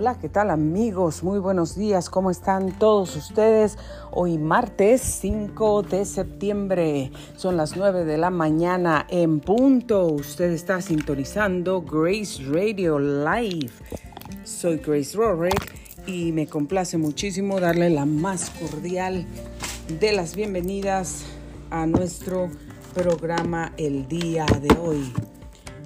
Hola, ¿qué tal amigos? Muy buenos días, ¿cómo están todos ustedes? Hoy martes 5 de septiembre, son las 9 de la mañana en punto. Usted está sintonizando Grace Radio Live. Soy Grace Rorick y me complace muchísimo darle la más cordial de las bienvenidas a nuestro programa el día de hoy.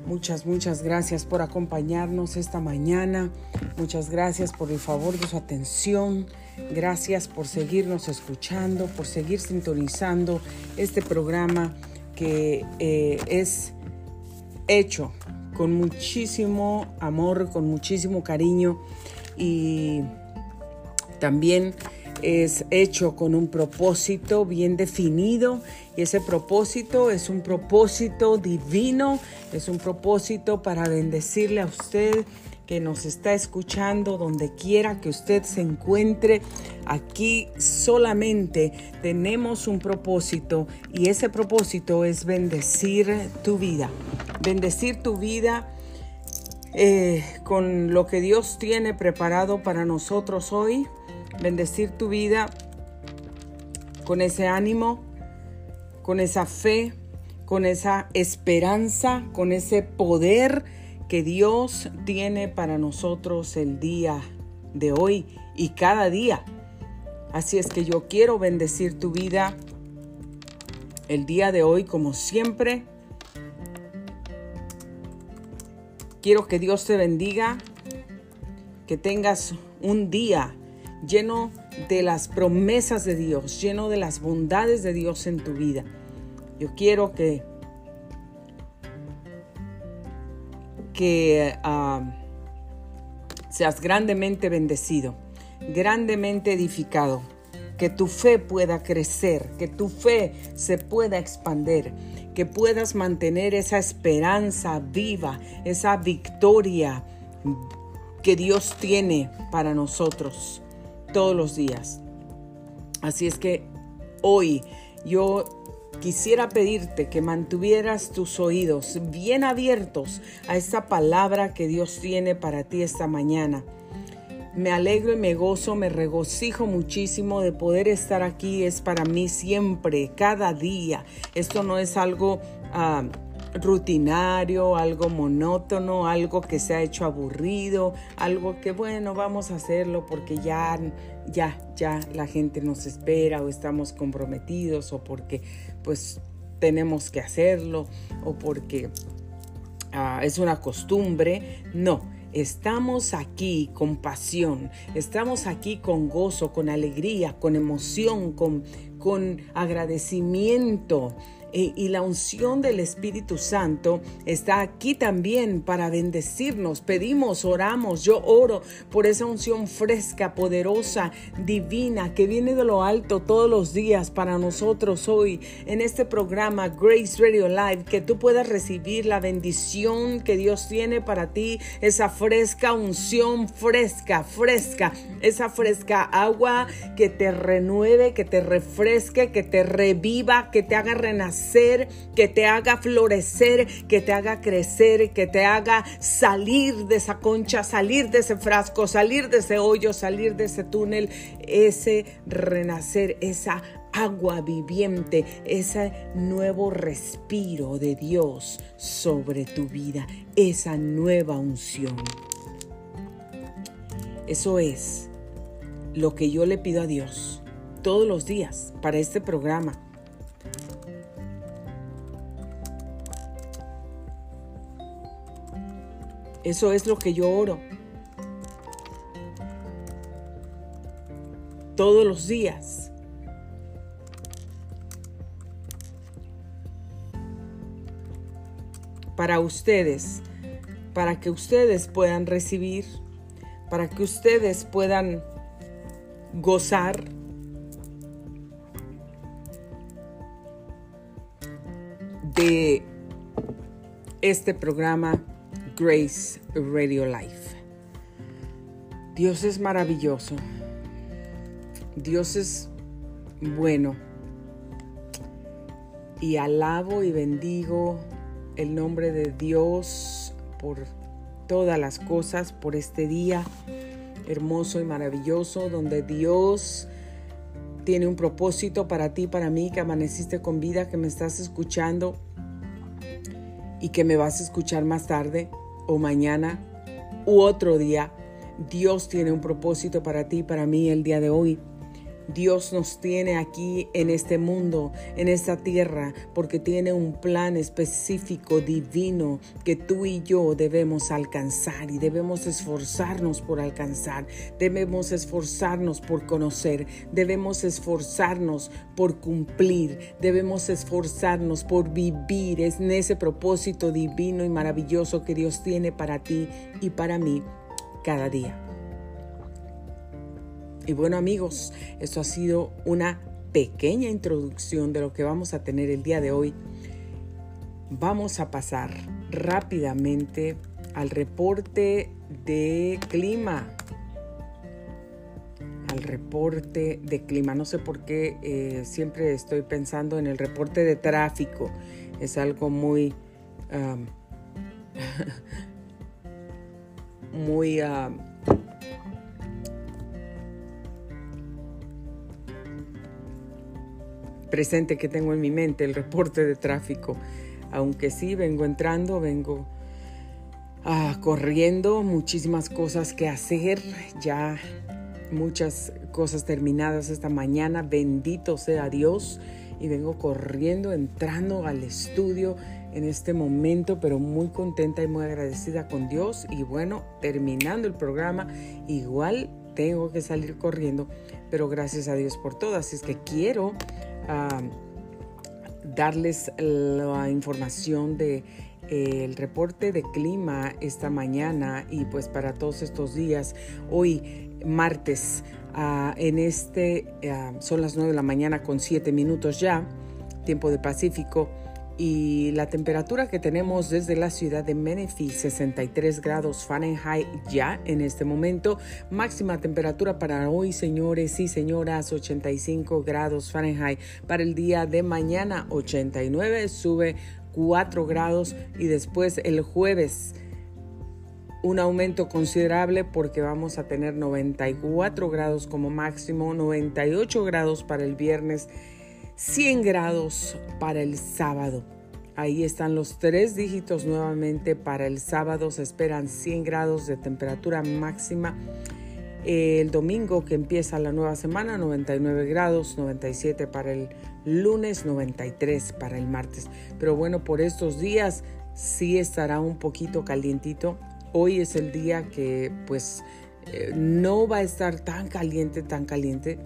Muchas, muchas gracias por acompañarnos esta mañana. Muchas gracias por el favor de su atención. Gracias por seguirnos escuchando, por seguir sintonizando este programa que eh, es hecho con muchísimo amor, con muchísimo cariño y también es hecho con un propósito bien definido y ese propósito es un propósito divino, es un propósito para bendecirle a usted que nos está escuchando donde quiera que usted se encuentre. Aquí solamente tenemos un propósito y ese propósito es bendecir tu vida. Bendecir tu vida eh, con lo que Dios tiene preparado para nosotros hoy bendecir tu vida con ese ánimo, con esa fe, con esa esperanza, con ese poder que Dios tiene para nosotros el día de hoy y cada día. Así es que yo quiero bendecir tu vida el día de hoy como siempre. Quiero que Dios te bendiga, que tengas un día lleno de las promesas de Dios, lleno de las bondades de Dios en tu vida. Yo quiero que, que ah, seas grandemente bendecido, grandemente edificado, que tu fe pueda crecer, que tu fe se pueda expandir, que puedas mantener esa esperanza viva, esa victoria que Dios tiene para nosotros todos los días. Así es que hoy yo quisiera pedirte que mantuvieras tus oídos bien abiertos a esta palabra que Dios tiene para ti esta mañana. Me alegro y me gozo, me regocijo muchísimo de poder estar aquí. Es para mí siempre, cada día. Esto no es algo... Ah, rutinario, algo monótono, algo que se ha hecho aburrido, algo que bueno, vamos a hacerlo porque ya, ya, ya la gente nos espera o estamos comprometidos o porque pues tenemos que hacerlo o porque ah, es una costumbre. No, estamos aquí con pasión, estamos aquí con gozo, con alegría, con emoción, con, con agradecimiento y la unción del Espíritu Santo está aquí también para bendecirnos. Pedimos, oramos, yo oro por esa unción fresca, poderosa, divina, que viene de lo alto todos los días para nosotros hoy en este programa Grace Radio Live, que tú puedas recibir la bendición que Dios tiene para ti, esa fresca unción fresca, fresca, esa fresca agua que te renueve, que te refresque, que te reviva, que te haga renacer que te haga florecer, que te haga crecer, que te haga salir de esa concha, salir de ese frasco, salir de ese hoyo, salir de ese túnel, ese renacer, esa agua viviente, ese nuevo respiro de Dios sobre tu vida, esa nueva unción. Eso es lo que yo le pido a Dios todos los días para este programa Eso es lo que yo oro. Todos los días. Para ustedes, para que ustedes puedan recibir, para que ustedes puedan gozar de este programa Grace Radio Life. Dios es maravilloso. Dios es bueno. Y alabo y bendigo el nombre de Dios por todas las cosas, por este día, hermoso y maravilloso donde Dios tiene un propósito para ti, para mí, que amaneciste con vida, que me estás escuchando y que me vas a escuchar más tarde o mañana u otro día. Dios tiene un propósito para ti, para mí el día de hoy. Dios nos tiene aquí en este mundo, en esta tierra, porque tiene un plan específico, divino, que tú y yo debemos alcanzar y debemos esforzarnos por alcanzar, debemos esforzarnos por conocer, debemos esforzarnos por cumplir, debemos esforzarnos por vivir en ese propósito divino y maravilloso que Dios tiene para ti y para mí cada día. Y bueno amigos, esto ha sido una pequeña introducción de lo que vamos a tener el día de hoy. Vamos a pasar rápidamente al reporte de clima. Al reporte de clima. No sé por qué eh, siempre estoy pensando en el reporte de tráfico. Es algo muy... muy... presente que tengo en mi mente, el reporte de tráfico. Aunque sí, vengo entrando, vengo ah, corriendo, muchísimas cosas que hacer, ya muchas cosas terminadas esta mañana, bendito sea Dios. Y vengo corriendo, entrando al estudio en este momento, pero muy contenta y muy agradecida con Dios. Y bueno, terminando el programa, igual tengo que salir corriendo, pero gracias a Dios por todo. Así es que quiero darles la información de eh, el reporte de clima esta mañana y pues para todos estos días. Hoy martes ah, en este ah, son las 9 de la mañana con 7 minutos ya, tiempo de Pacífico y la temperatura que tenemos desde la ciudad de Menifee 63 grados Fahrenheit ya en este momento. Máxima temperatura para hoy señores y señoras 85 grados Fahrenheit. Para el día de mañana 89 sube 4 grados. Y después el jueves un aumento considerable porque vamos a tener 94 grados como máximo 98 grados para el viernes 100 grados para el sábado. Ahí están los tres dígitos nuevamente para el sábado. Se esperan 100 grados de temperatura máxima. El domingo que empieza la nueva semana, 99 grados, 97 para el lunes, 93 para el martes. Pero bueno, por estos días sí estará un poquito calientito. Hoy es el día que pues eh, no va a estar tan caliente, tan caliente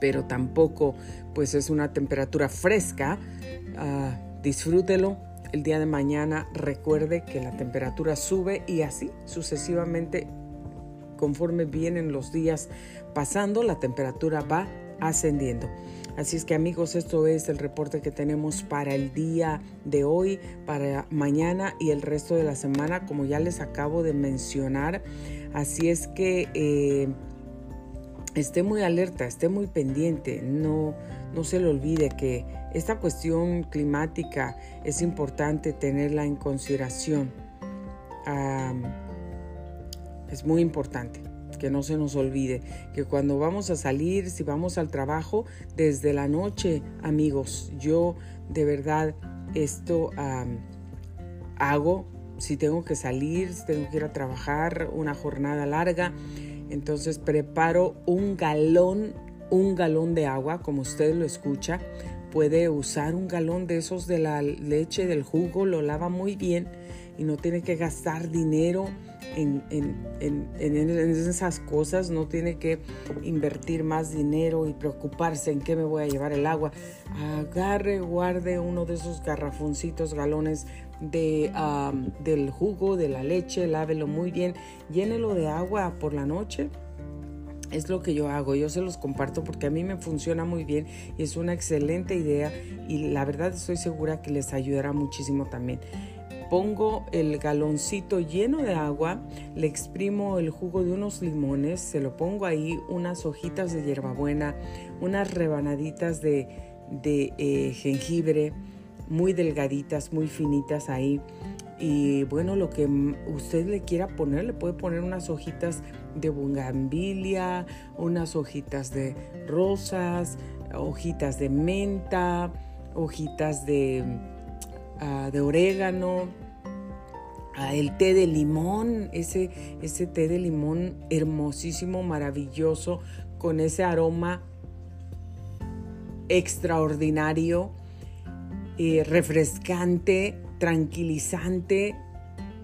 pero tampoco pues es una temperatura fresca. Ah, disfrútelo. El día de mañana recuerde que la temperatura sube y así sucesivamente conforme vienen los días pasando, la temperatura va ascendiendo. Así es que amigos, esto es el reporte que tenemos para el día de hoy, para mañana y el resto de la semana, como ya les acabo de mencionar. Así es que eh, esté muy alerta, esté muy pendiente, no, no se le olvide que esta cuestión climática es importante tenerla en consideración. es muy importante que no se nos olvide que cuando vamos a salir, si vamos al trabajo, desde la noche, amigos, yo de verdad esto hago, si tengo que salir, si tengo que ir a trabajar una jornada larga, entonces preparo un galón, un galón de agua, como usted lo escucha. Puede usar un galón de esos de la leche, del jugo, lo lava muy bien y no tiene que gastar dinero en, esas cosas, no tiene que invertir más dinero y preocuparse en qué me voy a llevar el agua. Agarre, guarde uno de esos garrafoncitos, galones de, del jugo, de la leche, lávelo muy bien, llénelo de agua por la noche. Es lo que yo hago, yo se los comparto porque a mí me funciona muy bien y es una excelente idea y la verdad estoy segura que les ayudará muchísimo también pongo el galoncito lleno de agua, le exprimo el jugo de unos limones, se lo pongo ahí, unas hojitas de hierbabuena, unas rebanaditas de, de eh, jengibre, muy delgaditas, muy finitas ahí. Y bueno, lo que usted le quiera poner, le puede poner unas hojitas de bungambilia, unas hojitas de rosas, hojitas de menta, hojitas de, ah, de orégano, ah, el té de limón, ese, ese té de limón hermosísimo, maravilloso, con ese aroma extraordinario, eh, refrescante, tranquilizante.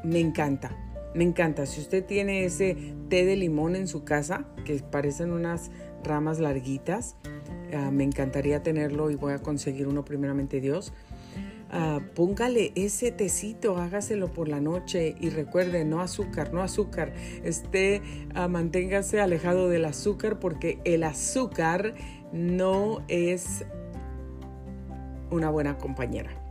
Me encanta, me encanta. Si usted tiene ese té de limón en su casa, que parecen unas ramas larguitas, ah, me encantaría tenerlo y voy a conseguir uno primeramente Dios. Uh, póngale ese tecito, hágaselo por la noche y recuerde, no azúcar, no azúcar. Este, uh, manténgase alejado del azúcar porque el azúcar no es una buena compañera.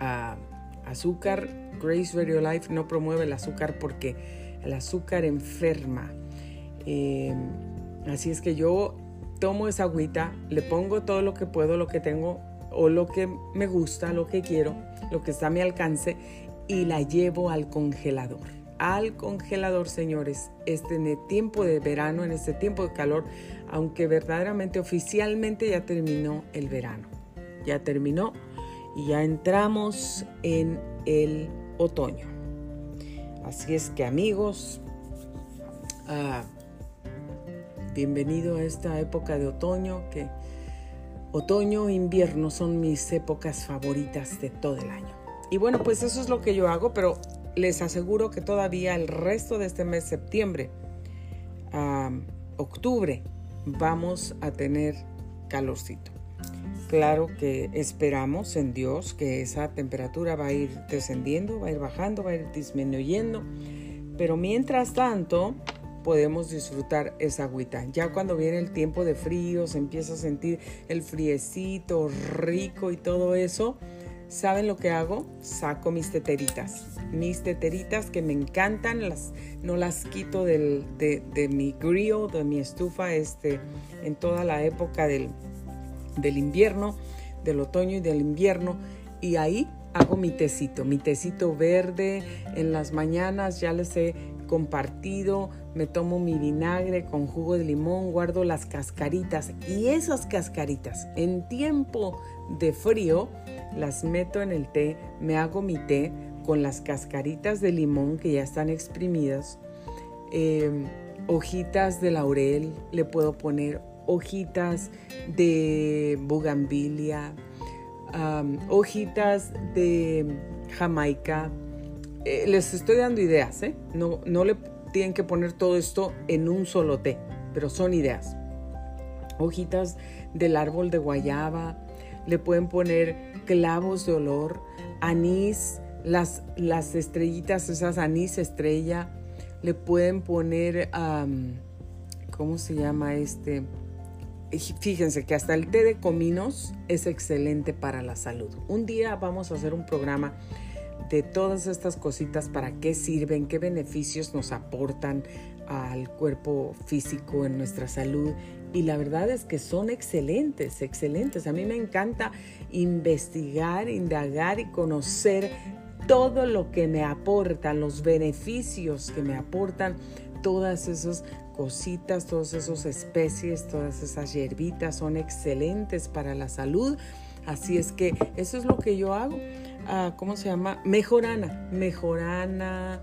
Azúcar, Grace Radio Life no promueve el azúcar porque el azúcar enferma. Eh, así es que yo tomo esa agüita, le pongo todo lo que puedo, lo que tengo o lo que me gusta, lo que quiero, lo que está a mi alcance y la llevo al congelador. Al congelador, señores, este en el tiempo de verano, en este tiempo de calor, aunque verdaderamente oficialmente ya terminó el verano. Ya terminó y ya entramos en el otoño. Así es que amigos, ah, bienvenido a esta época de otoño que Otoño e invierno son mis épocas favoritas de todo el año. Y bueno, pues eso es lo que yo hago, pero les aseguro que todavía el resto de este mes, septiembre, a octubre, vamos a tener calorcito. Claro que esperamos en Dios que esa temperatura va a ir descendiendo, va a ir bajando, va a ir disminuyendo. Pero mientras tanto, podemos disfrutar esa agüita. Ya cuando viene el tiempo de frío, se empieza a sentir el friecito rico y todo eso, ¿saben lo que hago? Saco mis teteritas. Mis teteritas que me encantan, las, no las quito de, mi grill, de mi estufa, este, en toda la época del, del invierno, del otoño y del invierno. Y ahí hago mi tecito, mi tecito verde en las mañanas, ya les he compartido, me tomo mi vinagre con jugo de limón, guardo las cascaritas y esas cascaritas en tiempo de frío las meto en el té, me hago mi té con las cascaritas de limón que ya están exprimidas, em, hojitas de laurel, le puedo poner hojitas de bugambilia, hojitas de jamaica, eh, les estoy dando ideas, ¿eh? No, no le tienen que poner todo esto en un solo té, pero son ideas. Hojitas del árbol de guayaba, le pueden poner clavos de olor, anís, las, las estrellitas, esas anís estrella, le pueden poner, ¿cómo se llama este? Fíjense que hasta el té de cominos es excelente para la salud. Un día vamos a hacer un programa de todas estas cositas, para qué sirven, qué beneficios nos aportan al cuerpo físico, en nuestra salud. Y la verdad es que son excelentes, excelentes. A mí me encanta investigar, indagar y conocer todo lo que me aportan, los beneficios que me aportan todas esas cositas, todas esas especies, todas esas hierbitas son excelentes para la salud. Así es que eso es lo que yo hago. ¿cómo se llama? Mejorana. Mejorana,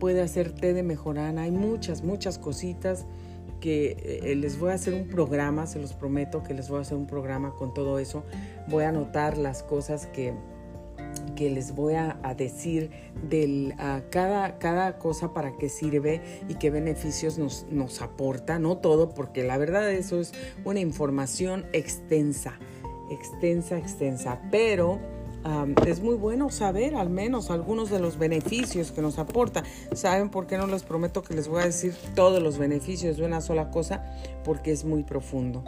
puede hacer té de mejorana. Hay muchas, muchas cositas que eh, les voy a hacer un programa, se los prometo que les voy a hacer un programa con todo eso. Voy a anotar las cosas que, que les voy a, decir de cada, cada cosa para qué sirve y qué beneficios nos, nos aporta, no todo, porque la verdad eso es una información extensa, extensa, extensa, pero es muy bueno saber al menos algunos de los beneficios que nos aporta. ¿Saben por qué no les prometo que les voy a decir todos los beneficios de una sola cosa? Porque es muy profundo.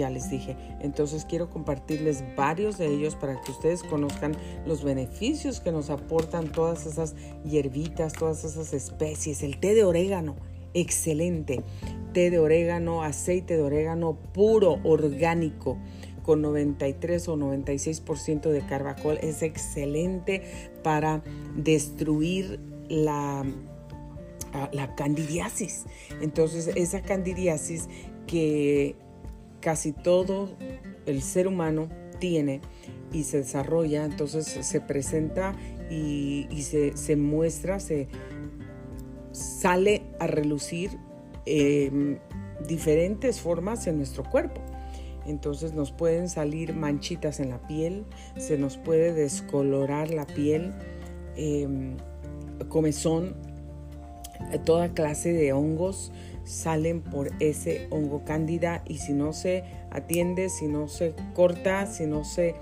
Ya les dije. Entonces quiero compartirles varios de ellos para que ustedes conozcan los beneficios que nos aportan todas esas hierbitas, todas esas especies. El té de orégano, excelente. Té de orégano, aceite de orégano puro, orgánico con 93 o 96% de carbacol es excelente para destruir la, ah, la candidiasis. Entonces, esa candidiasis que casi todo el ser humano tiene y se desarrolla, entonces se presenta y, se, muestra, se sale a relucir em, diferentes formas en nuestro cuerpo. Entonces nos pueden salir manchitas en la piel, se nos puede descolorar la piel, em, comezón, toda clase de hongos salen por ese hongo cándida y si no se atiende, si no se corta, si no se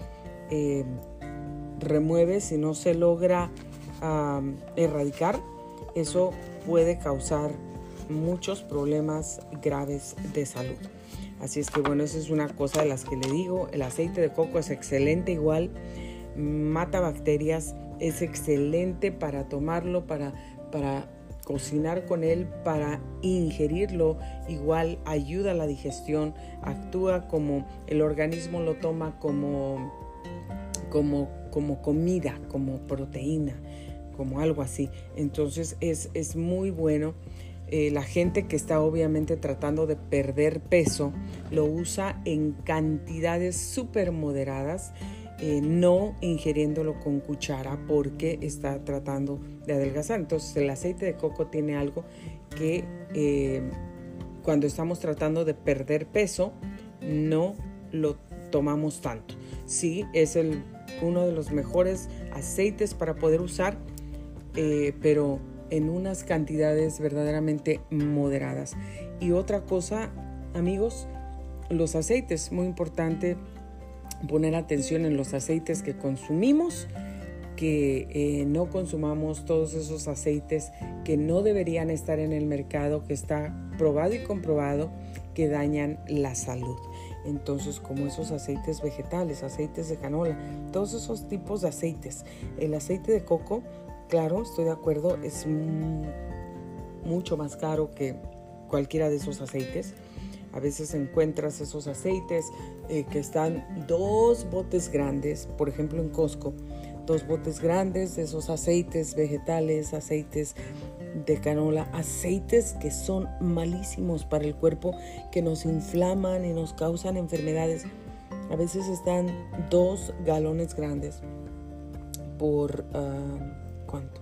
em, remueve, si no se logra erradicar, eso puede causar muchos problemas graves de salud. Así es que bueno, esa es una cosa de las que le digo. El aceite de coco es excelente igual, mata bacterias, es excelente para tomarlo, para, para cocinar con él, para ingerirlo. Igual ayuda a la digestión, actúa como el organismo lo toma como, como, como comida, como proteína, como algo así. Entonces es, es muy bueno. Eh, la gente que está obviamente tratando de perder peso lo usa en cantidades súper moderadas, eh, no ingiriéndolo con cuchara porque está tratando de adelgazar. Entonces el aceite de coco tiene algo que eh, cuando estamos tratando de perder peso no lo tomamos tanto. Sí, es el, uno de los mejores aceites para poder usar, pero en unas cantidades verdaderamente moderadas. Y otra cosa, amigos, los aceites, muy importante poner atención en los aceites que consumimos, que eh, no consumamos todos esos aceites que no deberían estar en el mercado, que está probado y comprobado que dañan la salud. Entonces, como esos aceites vegetales, aceites de canola, todos esos tipos de aceites. El aceite de coco Claro, estoy de acuerdo, es mucho más caro que cualquiera de esos aceites. A veces encuentras esos aceites eh, que están dos botes grandes, por ejemplo en Costco, dos botes grandes de esos aceites vegetales, aceites de canola, aceites que son malísimos para el cuerpo, que nos inflaman y nos causan enfermedades. A veces están dos galones grandes por... Ah, ¿cuánto?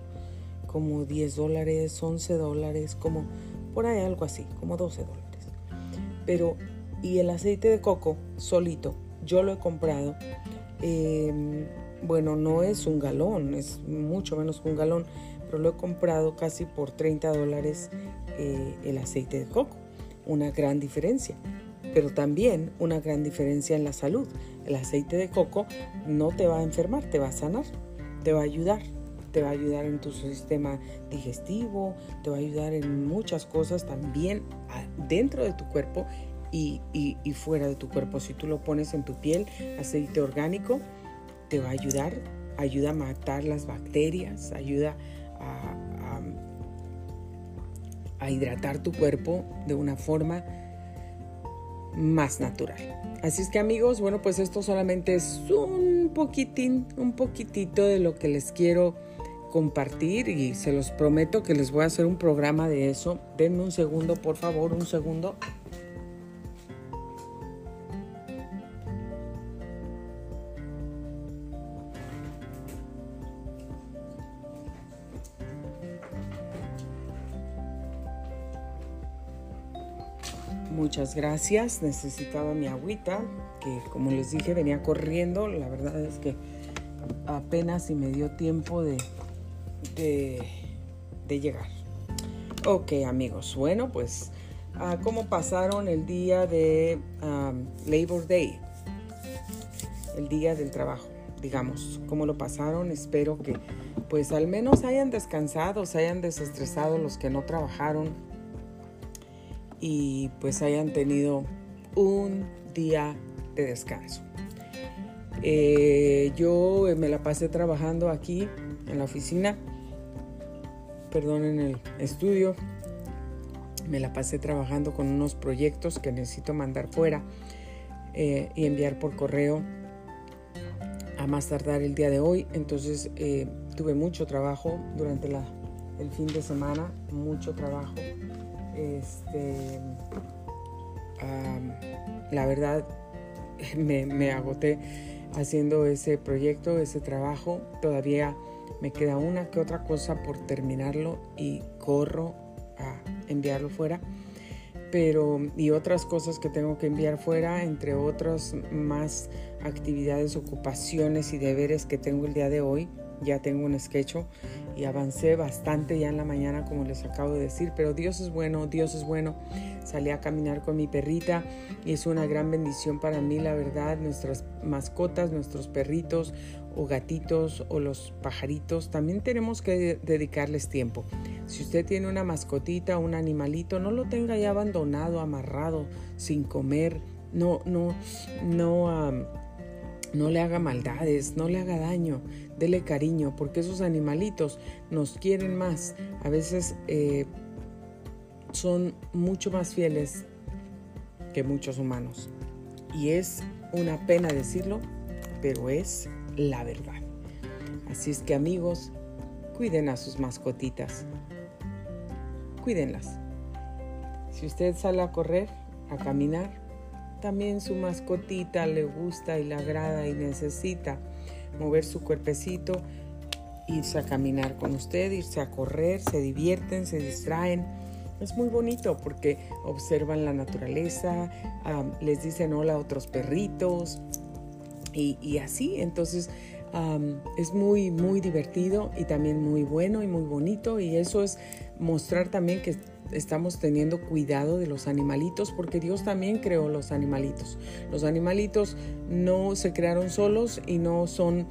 Como 10 dólares, 11 dólares, como por ahí algo así, como 12 dólares. Pero, y el aceite de coco solito, yo lo he comprado. Em, bueno, no es un galón, es mucho menos que un galón, pero lo he comprado casi por 30 dólares eh, el aceite de coco. Una gran diferencia, pero también una gran diferencia en la salud. El aceite de coco no te va a enfermar, te va a sanar, te va a ayudar te va a ayudar en tu sistema digestivo, te va a ayudar en muchas cosas también dentro de tu cuerpo y, fuera de tu cuerpo. Si tú lo pones en tu piel, aceite orgánico, te va a ayudar, ayuda a matar las bacterias, ayuda a, a hidratar tu cuerpo de una forma más natural. Así es que amigos, bueno, pues esto solamente es un poquitín, un poquitito de lo que les quiero compartir y se los prometo que les voy a hacer un programa de eso. Denme un segundo, por favor, un segundo. Muchas gracias. Necesitaba mi agüita, que como les dije venía corriendo. La verdad es que apenas si me dio tiempo de de, llegar. Ok amigos, bueno pues uh, ¿cómo pasaron el día de Labor Day? El día del trabajo, digamos, ¿cómo lo pasaron? Espero que pues al menos hayan descansado, se hayan desestresado los que no trabajaron y pues hayan tenido un día de descanso. Eh, yo me la pasé trabajando aquí en la oficina perdón, en el estudio. Me la pasé trabajando con unos proyectos que necesito mandar fuera. eh, y enviar por correo a más tardar el día de hoy. Entonces eh, tuve mucho trabajo durante la, el fin de semana, mucho trabajo. Este, la verdad me, me agoté haciendo ese proyecto, ese trabajo. Todavía me queda una que otra cosa por terminarlo y corro a enviarlo fuera pero y otras cosas que tengo que enviar fuera, entre otras más actividades, ocupaciones y deberes que tengo el día de hoy. Ya tengo un sketch y avancé bastante ya en la mañana, como les acabo de decir, pero Dios es bueno, Dios es bueno. Salí a caminar con mi perrita y es una gran bendición para mí, la verdad. Nuestras mascotas, nuestros perritos o gatitos o los pajaritos, también tenemos que dedicarles tiempo. Si usted tiene una mascotita, un animalito, no lo tenga ya abandonado, amarrado, sin comer. No, no, no, no le haga maldades, no le haga daño. Dele cariño, porque esos animalitos nos quieren más. A veces eh, son mucho más fieles que muchos humanos. Y es una pena decirlo, pero es la verdad. Así es que amigos, cuiden a sus mascotitas cuídenlas. Si usted sale a correr, a caminar, también su mascotita le gusta y le agrada y necesita mover su cuerpecito, irse a caminar con usted, irse a correr, se divierten, se distraen. Es muy bonito porque observan la naturaleza, les dicen hola a otros perritos y, y así. Entonces es muy, muy divertido y también muy bueno y muy bonito y eso es mostrar también que estamos teniendo cuidado de los animalitos porque Dios también creó los animalitos. Los animalitos no se crearon solos y no son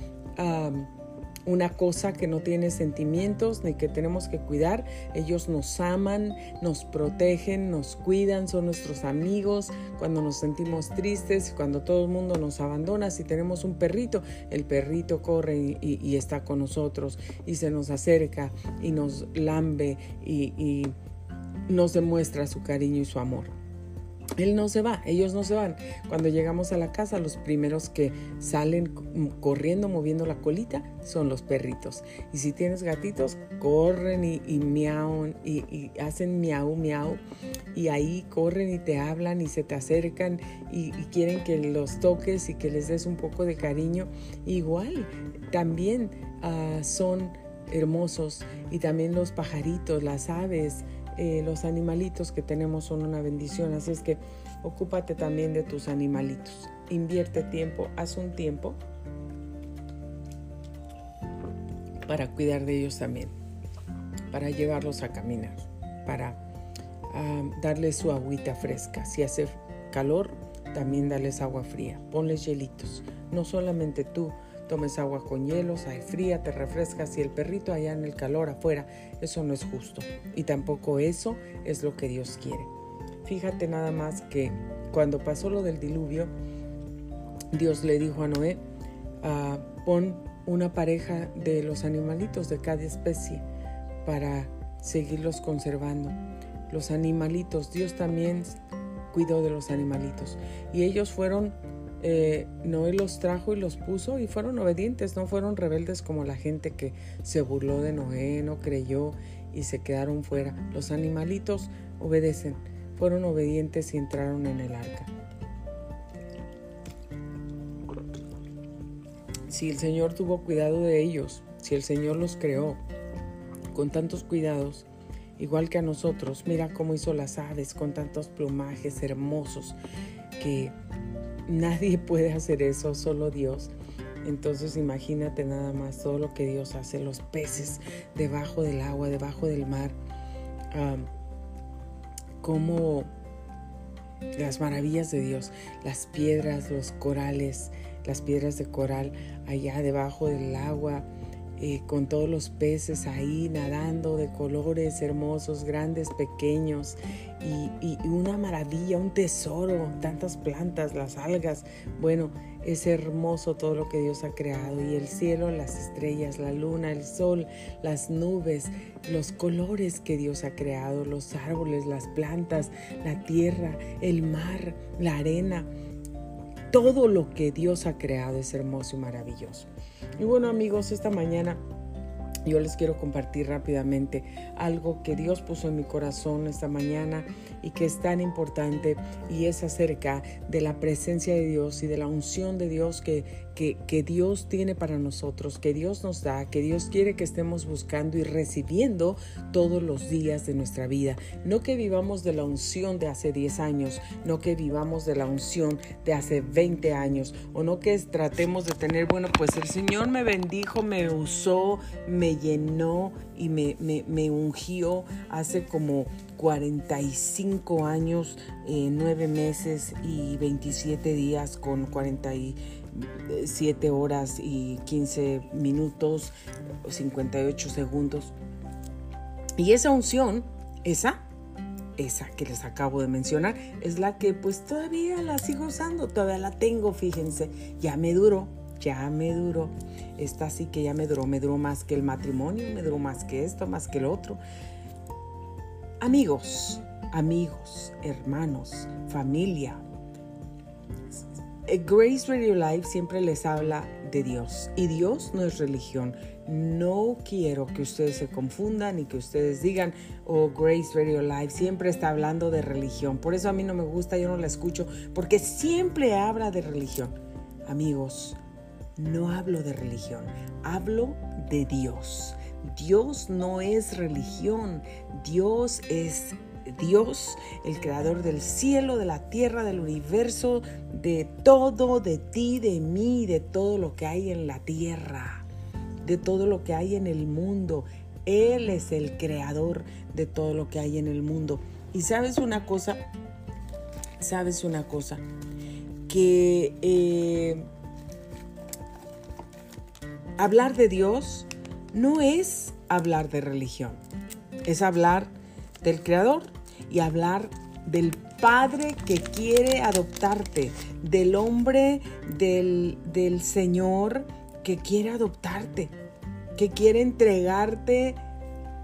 una cosa que no tiene sentimientos ni que tenemos que cuidar. Ellos nos aman, nos protegen, nos cuidan, son nuestros amigos. Cuando nos sentimos tristes, cuando todo el mundo nos abandona, si tenemos un perrito, el perrito corre y, está con nosotros y se nos acerca y nos lambe y nos demuestra su cariño y su amor. Él no se va, ellos no se van. Cuando llegamos a la casa, los primeros que salen corriendo, moviendo la colita, son los perritos. Y si tienes gatitos, corren y, y y, hacen miau, miau. Y ahí corren y te hablan y se te acercan y, quieren que los toques y que les des un poco de cariño. Igual, también ah, son hermosos. Y también los pajaritos, las aves, eh, los animalitos que tenemos son una bendición, así es que ocúpate también de tus animalitos. Invierte tiempo, haz un tiempo para cuidar de ellos también, para llevarlos a caminar, para ah, darles su agüita fresca. Si hace calor, también darles agua fría, ponles hielitos. No solamente tú, tomes agua con hielos, hay fría, te refrescas y el perrito allá en el calor afuera, eso no es justo. Y tampoco eso es lo que Dios quiere. Fíjate nada más que cuando pasó lo del diluvio, Dios le dijo a Noé, ah, pon una pareja de los animalitos de cada especie para seguirlos conservando. Los animalitos, Dios también cuidó de los animalitos. Y ellos fueron eh, Noé los trajo y los puso y fueron obedientes, no fueron rebeldes como la gente que se burló de Noé, no creyó y se quedaron fuera. Los animalitos obedecen, fueron obedientes y entraron en el arca. Si el Señor tuvo cuidado de ellos, si el Señor los creó con tantos cuidados, igual que a nosotros, mira cómo hizo las aves con tantos plumajes hermosos que Nadie puede hacer eso, solo Dios. Entonces imagínate nada más todo lo que Dios hace, los peces debajo del agua, debajo del mar, como las maravillas de Dios, las piedras, los corales, las piedras de coral allá debajo del agua, eh, con todos los peces ahí nadando de colores hermosos, grandes, pequeños, y, una maravilla, un tesoro, tantas plantas, las algas. Bueno, es hermoso todo lo que Dios ha creado, y el cielo, las estrellas, la luna, el sol, las nubes, los colores que Dios ha creado, los árboles, las plantas, la tierra, el mar, la arena todo lo que Dios ha creado es hermoso y maravilloso. Y bueno amigos, esta mañana yo les quiero compartir rápidamente algo que Dios puso en mi corazón esta mañana y que es tan importante y es acerca de la presencia de Dios y de la unción de Dios que, que, Dios tiene para nosotros, que Dios nos da, que Dios quiere que estemos buscando y recibiendo todos los días de nuestra vida. No que vivamos de la unción de hace 10 años, no que vivamos de la unción de hace 20 años, o no que tratemos de tener, bueno, pues el Señor me bendijo, me usó, me llenó y me, me, ungió hace como 45 años, eh, 9 meses y 27 días con 47 horas y 15 minutos, 58 segundos. Y esa unción, esa, esa que les acabo de mencionar, es la que pues todavía la sigo usando, todavía la tengo, fíjense, ya me duró ya me duró. Esta sí que ya me duró, me duró más que el matrimonio, me duró más que esto, más que el otro. Amigos, amigos, hermanos, familia. Eh, Grace Radio Live siempre les habla de Dios y Dios no es religión. No quiero que ustedes se confundan y que ustedes digan, oh, Grace Radio Live siempre está hablando de religión. Por eso a mí no me gusta, yo no la escucho, porque siempre habla de religión. Amigos, no hablo de religión, hablo de Dios. Dios no es religión, Dios es Dios, el creador del cielo, de la tierra, del universo, de todo, de ti, de mí, de todo lo que hay en la tierra, de todo lo que hay en el mundo. Él es el creador de todo lo que hay en el mundo. Y sabes una cosa, sabes una cosa, que eh, hablar de Dios no es hablar de religión, es hablar del Creador y hablar del Padre que quiere adoptarte, del hombre, del, del Señor que quiere adoptarte, que quiere entregarte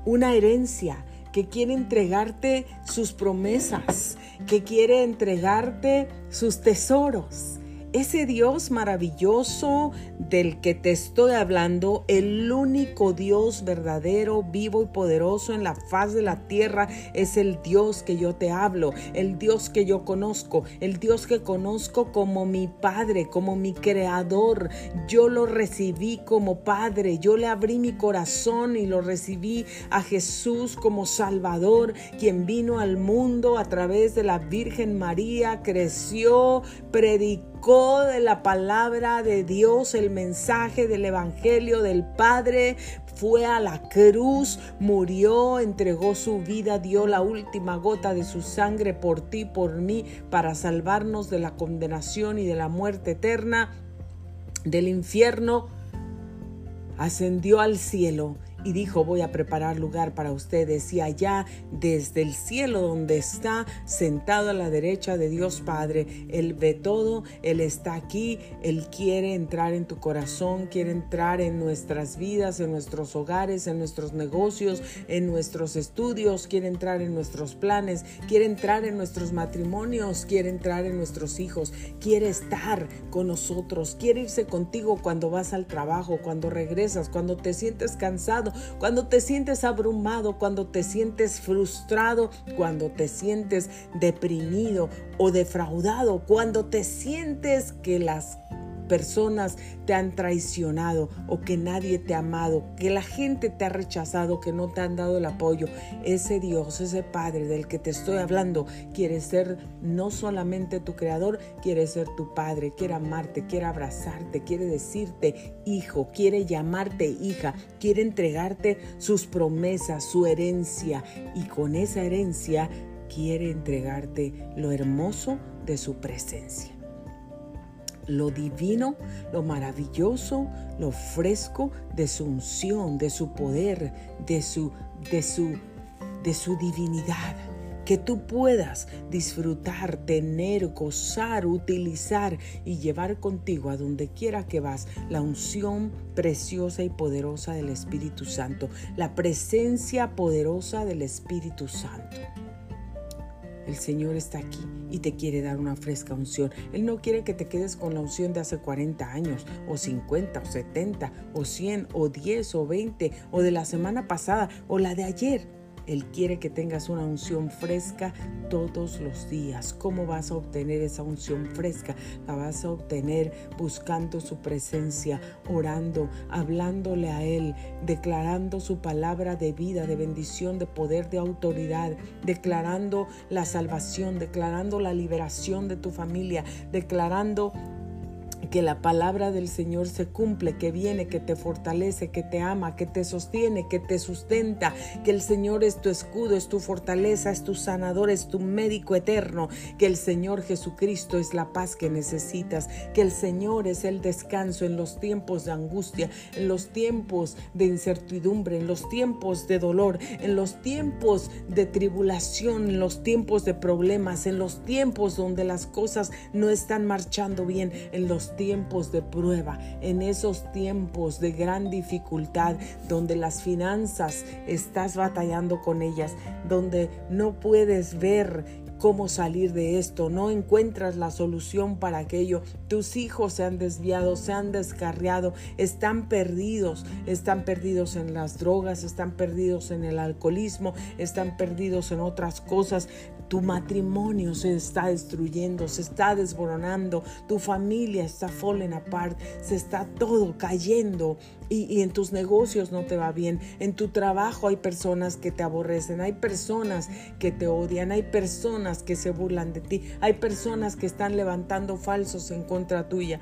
una herencia, que quiere entregarte sus promesas, que quiere entregarte sus tesoros ese Dios maravilloso del que te estoy hablando, el único Dios verdadero, vivo y poderoso en la faz de la tierra, es el Dios que yo te hablo, el Dios que yo conozco, el Dios que conozco como mi Padre, como mi Creador. Yo lo recibí como Padre, yo le abrí mi corazón y lo recibí a Jesús como Salvador, quien vino al mundo a través de la Virgen María, creció, predicó de la palabra de Dios, el mensaje del Evangelio del Padre, fue a la cruz, murió, entregó su vida, dio la última gota de su sangre por ti, por mí, para salvarnos de la condenación y de la muerte eterna, del infierno, ascendió al cielo y dijo, voy a preparar lugar para ustedes. Y allá, desde el cielo donde está sentado a la derecha de Dios Padre, Él ve todo, Él está aquí, Él quiere entrar en tu corazón, quiere entrar en nuestras vidas, en nuestros hogares, en nuestros negocios, en nuestros estudios, quiere entrar en nuestros planes, quiere entrar en nuestros matrimonios, quiere entrar en nuestros hijos, quiere estar con nosotros, quiere irse contigo cuando vas al trabajo, cuando regresas, cuando te sientes cansado cuando te sientes abrumado, cuando te sientes frustrado, cuando te sientes deprimido o defraudado, cuando te sientes que las personas te han traicionado o que nadie te ha amado, que la gente te ha rechazado, que no te han dado el apoyo. Ese Dios, ese Padre del que te estoy hablando, quiere ser no solamente tu creador, quiere ser tu Padre, quiere amarte, quiere abrazarte, quiere decirte hijo, quiere llamarte hija, quiere entregarte sus promesas, su herencia y con esa herencia quiere entregarte lo hermoso de su presencia lo divino, lo maravilloso, lo fresco de su unción, de su poder, de su, de su, de su divinidad. Que tú puedas disfrutar, tener, gozar, utilizar y llevar contigo a donde quiera que vas la unción preciosa y poderosa del Espíritu Santo, la presencia poderosa del Espíritu Santo. El Señor está aquí y te quiere dar una fresca unción. Él no quiere que te quedes con la unción de hace 40 años, o 50, o 70, o 100, o 10, o 20, o de la semana pasada, o la de ayer. Él quiere que tengas una unción fresca todos los días. ¿Cómo vas a obtener esa unción fresca? La vas a obtener buscando su presencia, orando, hablándole a Él, declarando su palabra de vida, de bendición, de poder, de autoridad, declarando la salvación, declarando la liberación de tu familia, declarando que la palabra del Señor se cumple, que viene, que te fortalece, que te ama, que te sostiene, que te sustenta, que el Señor es tu escudo, es tu fortaleza, es tu sanador, es tu médico eterno, que el Señor Jesucristo es la paz que necesitas, que el Señor es el descanso en los tiempos de angustia, en los tiempos de incertidumbre, en los tiempos de dolor, en los tiempos de tribulación, en los tiempos de problemas, en los tiempos donde las cosas no están marchando bien, en los tiempos de prueba, en esos tiempos de gran dificultad, donde las finanzas estás batallando con ellas, donde no puedes ver cómo salir de esto, no encuentras la solución para aquello. Tus hijos se han desviado, se han descarriado, están perdidos, están perdidos en las drogas, están perdidos en el alcoholismo, están perdidos en otras cosas. Tu matrimonio se está destruyendo, se está desboronando, tu familia está falling apart, se está todo cayendo y, en tus negocios no te va bien, en tu trabajo hay personas que te aborrecen, hay personas que te odian, hay personas que se burlan de ti, hay personas que están levantando falsos en contra tuya.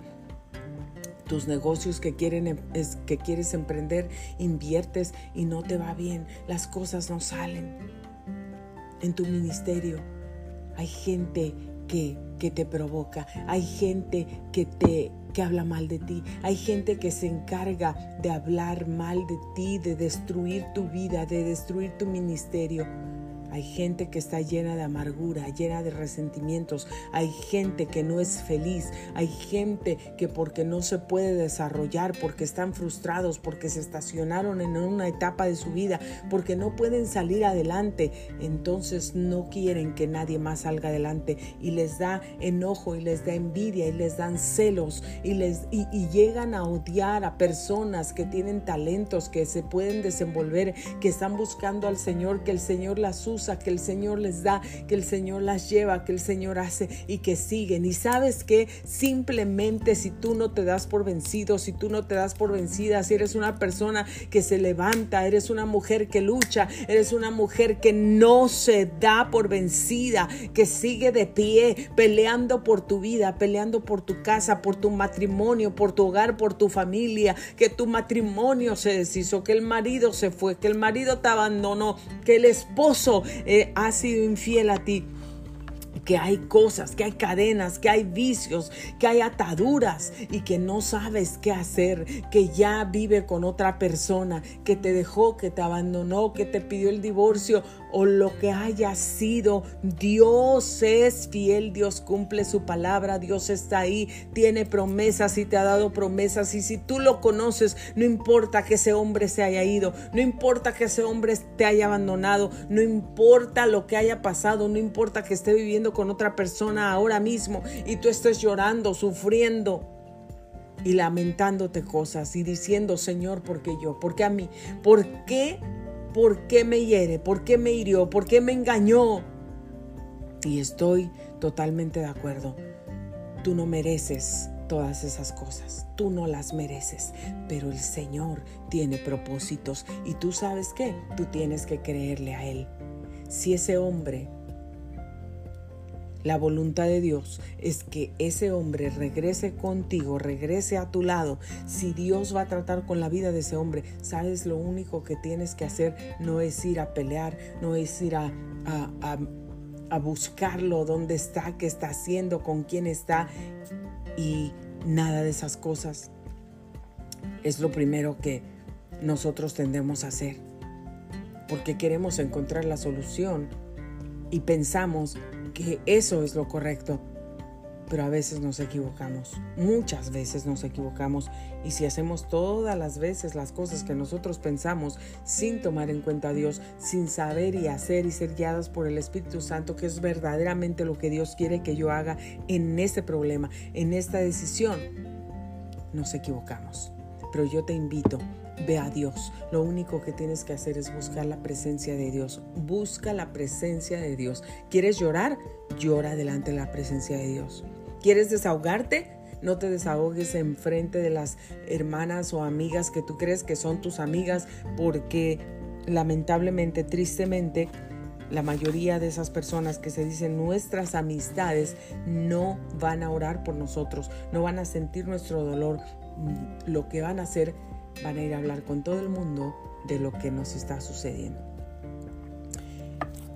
Tus negocios que, em, que quieres emprender, inviertes y no te va bien, las cosas no salen en tu ministerio. Hay gente que, que te provoca, hay gente que te que habla mal de ti. Hay gente que se encarga de hablar mal de ti, de destruir tu vida, de destruir tu ministerio. Hay gente que está llena de amargura, llena de resentimientos. Hay gente que no es feliz. Hay gente que porque no se puede desarrollar, porque están frustrados, porque se estacionaron en una etapa de su vida, porque no pueden salir adelante, entonces no quieren que nadie más salga adelante y les da enojo y les da envidia y les dan celos y, les, y, llegan a odiar a personas que tienen talentos, que se pueden desenvolver, que están buscando al Señor, que el Señor las usa que el Señor les da, que el Señor las lleva, que el Señor hace y que siguen. Y sabes que simplemente si tú no te das por vencido, si tú no te das por vencida, si eres una persona que se levanta, eres una mujer que lucha, eres una mujer que no se da por vencida, que sigue de pie, peleando por tu vida, peleando por tu casa, por tu matrimonio, por tu hogar, por tu familia, que tu matrimonio se deshizo, que el marido se fue, que el marido te abandonó, que el esposo eh, ha sido infiel a ti. Que hay cosas, que hay cadenas, que hay vicios, que hay ataduras y que no sabes qué hacer, que ya vive con otra persona, que te dejó, que te abandonó, que te pidió el divorcio o lo que haya sido. Dios es fiel, Dios cumple su palabra, Dios está ahí, tiene promesas y te ha dado promesas y si tú lo conoces, no importa que ese hombre se haya ido, no importa que ese hombre te haya abandonado, no importa lo que haya pasado, no importa que esté viviendo con otra persona ahora mismo y tú estés llorando, sufriendo y lamentándote cosas y diciendo, Señor, ¿por qué yo? ¿Por qué a mí? ¿Por qué? ¿Por qué me hiere? ¿Por qué me hirió? ¿Por qué me engañó? Y estoy totalmente de acuerdo. Tú no mereces todas esas cosas. Tú no las mereces, pero el Señor tiene propósitos y tú sabes qué, tú tienes que creerle a Él. Si ese hombre la voluntad de Dios es que ese hombre regrese contigo, regrese a tu lado. Si Dios va a tratar con la vida de ese hombre, sabes, lo único que tienes que hacer no es ir a pelear, no es ir a, a, buscarlo, dónde está, qué está haciendo, con quién está y nada de esas cosas. Es lo primero que nosotros tendemos a hacer, porque queremos encontrar la solución y pensamos eso es lo correcto. pero a veces nos equivocamos, muchas veces nos equivocamos y si hacemos todas las veces las cosas que nosotros pensamos sin tomar en cuenta a Dios, sin saber y hacer y ser guiados por el Espíritu Santo, que es verdaderamente lo que Dios quiere que yo haga en este problema, en esta decisión, nos equivocamos. Pero yo te invito Ve a Dios. Lo único que tienes que hacer es buscar la presencia de Dios. Busca la presencia de Dios. ¿Quieres llorar? Llora delante de la presencia de Dios. ¿Quieres desahogarte? No te desahogues en frente de las hermanas o amigas que tú crees que son tus amigas porque lamentablemente, tristemente, la mayoría de esas personas que se dicen nuestras amistades no van a orar por nosotros, no van a sentir nuestro dolor. Lo que van a hacer van a ir a hablar con todo el mundo de lo que nos está sucediendo.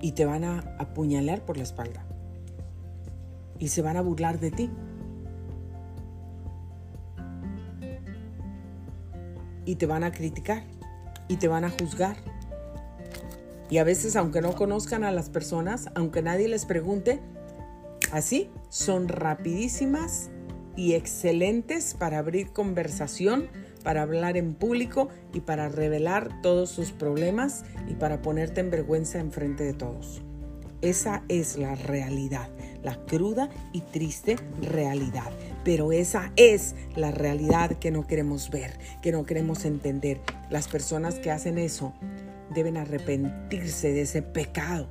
Y te van a apuñalar por la espalda. Y se van a burlar de ti. Y te van a criticar. Y te van a juzgar. Y a veces, aunque no conozcan a las personas, aunque nadie les pregunte, así son rapidísimas y excelentes para abrir conversación para hablar en público y para revelar todos sus problemas y para ponerte en vergüenza en frente de todos. Esa es la realidad, la cruda y triste realidad. Pero esa es la realidad que no queremos ver, que no queremos entender. Las personas que hacen eso deben arrepentirse de ese pecado.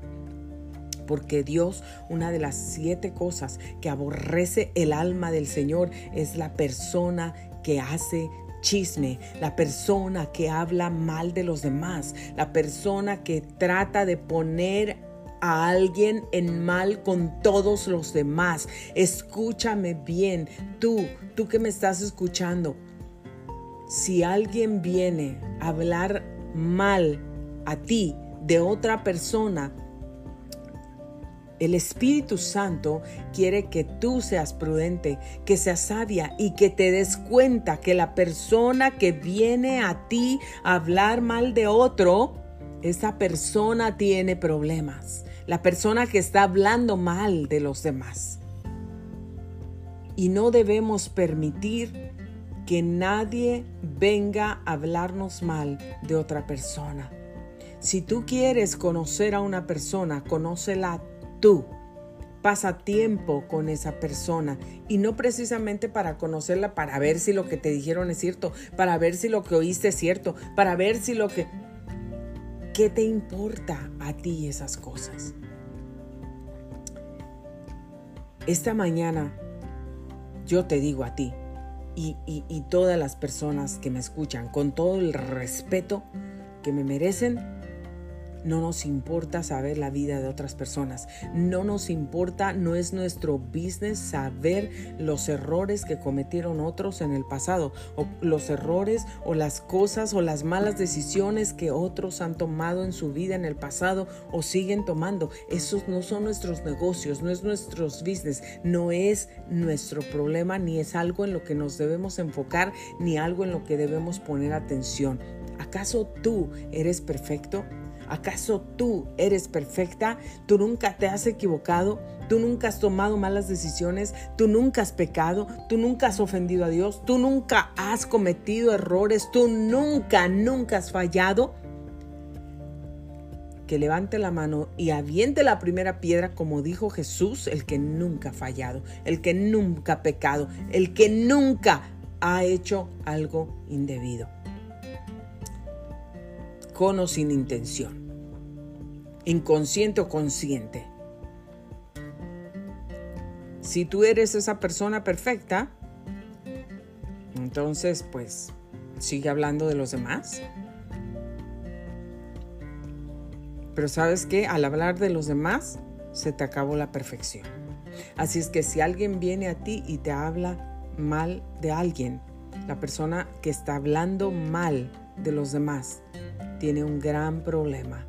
Porque Dios, una de las siete cosas que aborrece el alma del Señor es la persona que hace chisme, la persona que habla mal de los demás, la persona que trata de poner a alguien en mal con todos los demás. Escúchame bien, tú, tú que me estás escuchando. Si alguien viene a hablar mal a ti de otra persona, el Espíritu Santo quiere que tú seas prudente, que seas sabia y que te des cuenta que la persona que viene a ti a hablar mal de otro, esa persona tiene problemas. La persona que está hablando mal de los demás. Y no debemos permitir que nadie venga a hablarnos mal de otra persona. Si tú quieres conocer a una persona, conócela tú pasa tiempo con esa persona y no precisamente para conocerla, para ver si lo que te dijeron es cierto, para ver si lo que oíste es cierto, para ver si lo que... ¿Qué te importa a ti esas cosas? Esta mañana yo te digo a ti y, y todas las personas que me escuchan, con todo el respeto que me merecen, no nos importa saber la vida de otras personas. No nos importa, no es nuestro business saber los errores que cometieron otros en el pasado, o los errores o las cosas o las malas decisiones que otros han tomado en su vida en el pasado o siguen tomando. Esos no son nuestros negocios, no es nuestro business, no es nuestro problema, ni es algo en lo que nos debemos enfocar, ni algo en lo que debemos poner atención. ¿Acaso tú eres perfecto? ¿Acaso tú eres perfecta? ¿Tú nunca te has equivocado? ¿Tú nunca has tomado malas decisiones? ¿Tú nunca has pecado? ¿Tú nunca has ofendido a Dios? ¿Tú nunca has cometido errores? ¿Tú nunca, nunca has fallado? Que levante la mano y aviente la primera piedra como dijo Jesús, el que nunca ha fallado, el que nunca ha pecado, el que nunca ha hecho algo indebido con o sin intención, inconsciente o consciente. Si tú eres esa persona perfecta, entonces pues sigue hablando de los demás. Pero sabes que al hablar de los demás, se te acabó la perfección. Así es que si alguien viene a ti y te habla mal de alguien, la persona que está hablando mal de los demás, tiene un gran problema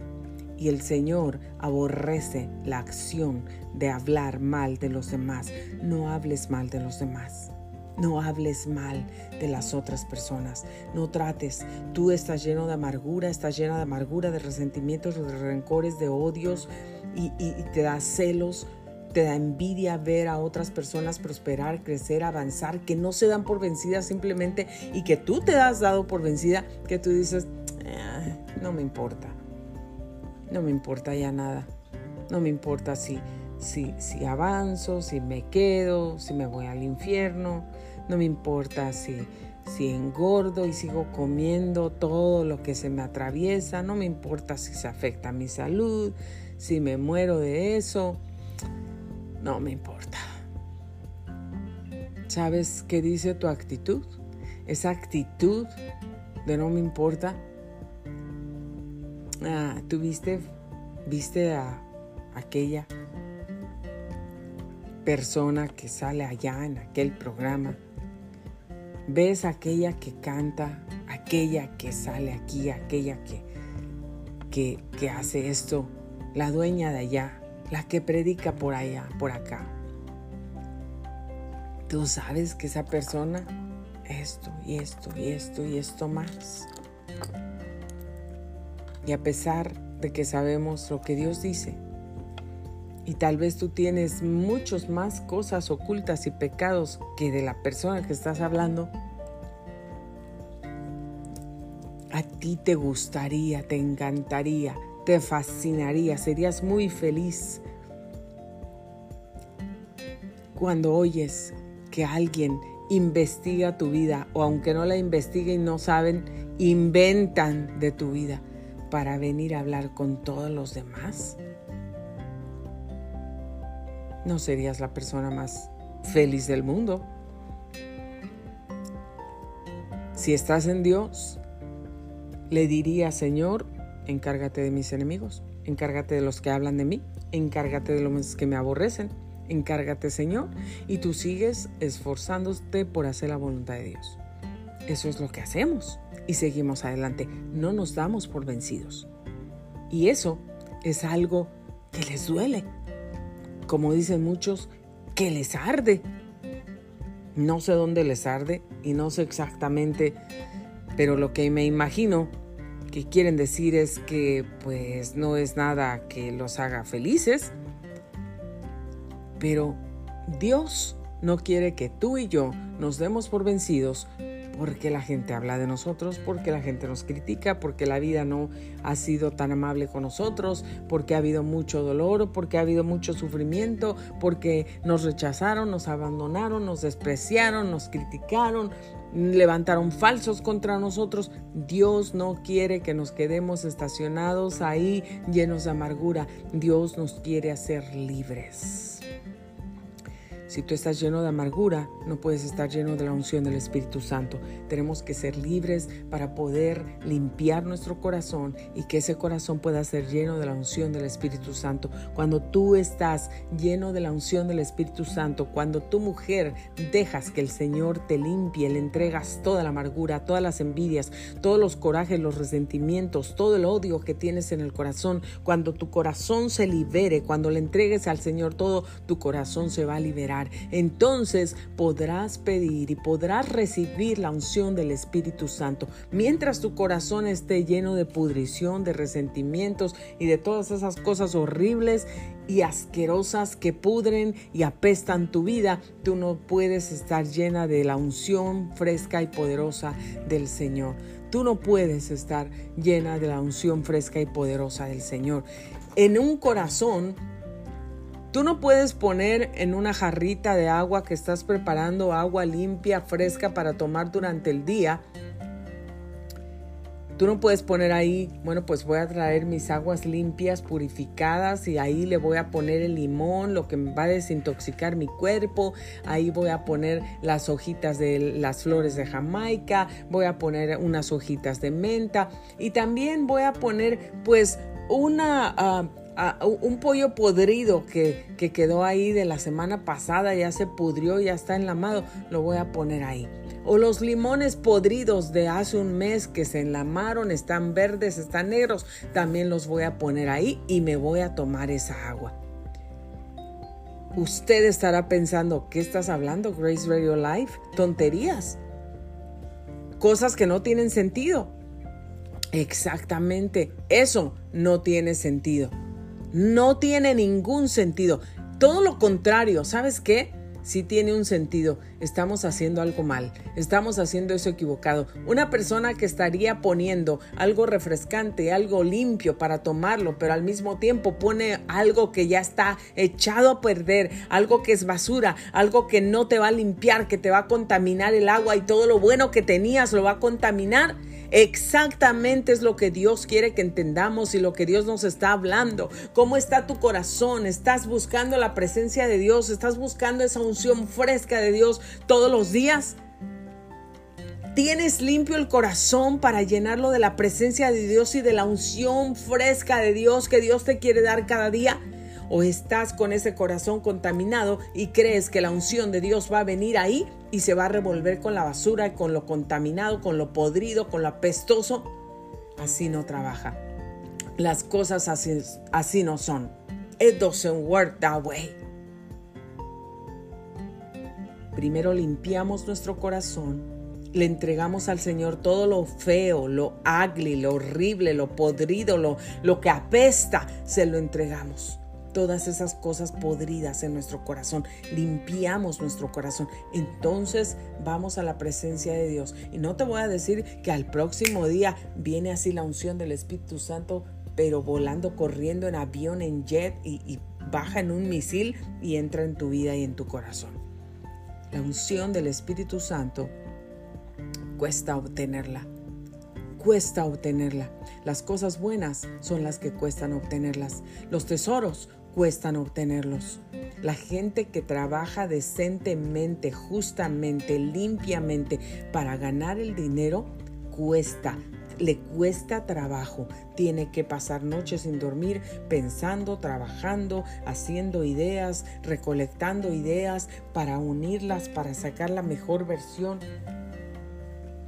y el Señor aborrece la acción de hablar mal de los demás. No hables mal de los demás. No hables mal de las otras personas. No trates. Tú estás lleno de amargura, estás llena de amargura, de resentimientos, de rencores, de odios y, y te da celos. te da envidia ver a otras personas prosperar, crecer, avanzar, que no se dan por vencidas simplemente y que tú te has dado por vencida, que tú dices, eh, no me importa, no me importa ya nada, no me importa si, si, si avanzo, si me quedo, si me voy al infierno, no me importa si, si engordo y sigo comiendo todo lo que se me atraviesa, no me importa si se afecta a mi salud, si me muero de eso, no me importa. ¿Sabes qué dice tu actitud? Esa actitud de no me importa. Ah, viste, a aquella persona que sale allá en aquel programa. Ves aquella que canta, aquella que sale aquí, aquella que, que, que hace esto, la dueña de allá, la que predica por allá, por acá. Tú sabes que esa persona, esto y esto y esto y esto más. Y a pesar de que sabemos lo que Dios dice, y tal vez tú tienes muchos más cosas ocultas y pecados que de la persona que estás hablando, a ti te gustaría, te encantaría te fascinaría, serías muy feliz cuando oyes que alguien investiga tu vida o aunque no la investiguen no saben, inventan de tu vida para venir a hablar con todos los demás. No serías la persona más feliz del mundo. Si estás en Dios, le diría, Señor, encárgate de mis enemigos, encárgate de los que hablan de mí, encárgate de los que me aborrecen, encárgate Señor, y tú sigues esforzándote por hacer la voluntad de Dios. Eso es lo que hacemos y seguimos adelante, no nos damos por vencidos. Y eso es algo que les duele, como dicen muchos, que les arde. No sé dónde les arde y no sé exactamente, pero lo que me imagino que quieren decir es que pues no es nada que los haga felices, pero Dios no quiere que tú y yo nos demos por vencidos porque la gente habla de nosotros, porque la gente nos critica, porque la vida no ha sido tan amable con nosotros, porque ha habido mucho dolor, porque ha habido mucho sufrimiento, porque nos rechazaron, nos abandonaron, nos despreciaron, nos criticaron, levantaron falsos contra nosotros. Dios no quiere que nos quedemos estacionados ahí llenos de amargura. Dios nos quiere hacer libres. Si tú estás lleno de amargura, no puedes estar lleno de la unción del Espíritu Santo. Tenemos que ser libres para poder limpiar nuestro corazón y que ese corazón pueda ser lleno de la unción del Espíritu Santo. Cuando tú estás lleno de la unción del Espíritu Santo, cuando tu mujer dejas que el Señor te limpie, le entregas toda la amargura, todas las envidias, todos los corajes, los resentimientos, todo el odio que tienes en el corazón, cuando tu corazón se libere, cuando le entregues al Señor todo, tu corazón se va a liberar entonces podrás pedir y podrás recibir la unción del Espíritu Santo. Mientras tu corazón esté lleno de pudrición, de resentimientos y de todas esas cosas horribles y asquerosas que pudren y apestan tu vida, tú no puedes estar llena de la unción fresca y poderosa del Señor. Tú no puedes estar llena de la unción fresca y poderosa del Señor. En un corazón Tú no puedes poner en una jarrita de agua que estás preparando agua limpia, fresca para tomar durante el día. Tú no puedes poner ahí, bueno, pues voy a traer mis aguas limpias, purificadas y ahí le voy a poner el limón, lo que va a desintoxicar mi cuerpo. Ahí voy a poner las hojitas de las flores de Jamaica, voy a poner unas hojitas de menta y también voy a poner pues una... Un pollo podrido que, que, quedó ahí de la semana pasada, ya se pudrió, ya está enlamado, lo voy a poner ahí. O los limones podridos de hace un mes que se enlamaron, están verdes, están negros, también los voy a poner ahí y me voy a tomar esa agua. Usted estará pensando, ¿qué estás hablando, Grace Radio Life? Tonterías. Cosas que no tienen sentido. Exactamente, eso no tiene sentido. No tiene ningún sentido. Todo lo contrario, ¿sabes qué? sí tiene un sentido. Estamos haciendo algo mal, estamos haciendo eso equivocado. Una persona que estaría poniendo algo refrescante, algo limpio para tomarlo, pero al mismo tiempo pone algo que ya está echado a perder, algo que es basura, algo que no te va a limpiar, que te va a contaminar el agua y todo lo bueno que tenías lo va a contaminar Exactamente es lo que Dios quiere que entendamos y lo que Dios nos está hablando. ¿Cómo está tu corazón? ¿Estás buscando la presencia de Dios? ¿Estás buscando esa unción fresca de Dios todos los días? ¿Tienes limpio el corazón para llenarlo de la presencia de Dios y de la unción fresca de Dios que Dios te quiere dar cada día? o estás con ese corazón contaminado y crees que la unción de Dios va a venir ahí y se va a revolver con la basura, con lo contaminado, con lo podrido, con lo apestoso. Así no trabaja. Las cosas así, así no son. It doesn't work that way. Primero limpiamos nuestro corazón, le entregamos al Señor todo lo feo, lo ugly, lo horrible, lo podrido, lo, lo que apesta, se lo entregamos todas esas cosas podridas en nuestro corazón, limpiamos nuestro corazón, entonces vamos a la presencia de Dios. Y no te voy a decir que al próximo día viene así la unción del Espíritu Santo, pero volando, corriendo en avión, en jet y, baja en un misil y entra en tu vida y en tu corazón. La unción del Espíritu Santo cuesta obtenerla cuesta obtenerla. Las cosas buenas son las que cuestan obtenerlas. Los tesoros cuestan obtenerlos. La gente que trabaja decentemente, justamente, limpiamente para ganar el dinero, cuesta, le cuesta trabajo. Tiene que pasar noches sin dormir pensando, trabajando, haciendo ideas, recolectando ideas para unirlas, para sacar la mejor versión,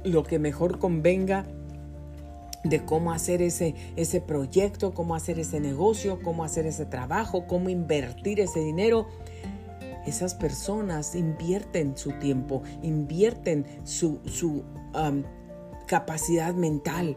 lo que mejor convenga de cómo hacer ese, ese proyecto, cómo hacer ese negocio, cómo hacer ese trabajo, cómo invertir ese dinero. Esas personas invierten su tiempo, invierten su, su capacidad mental,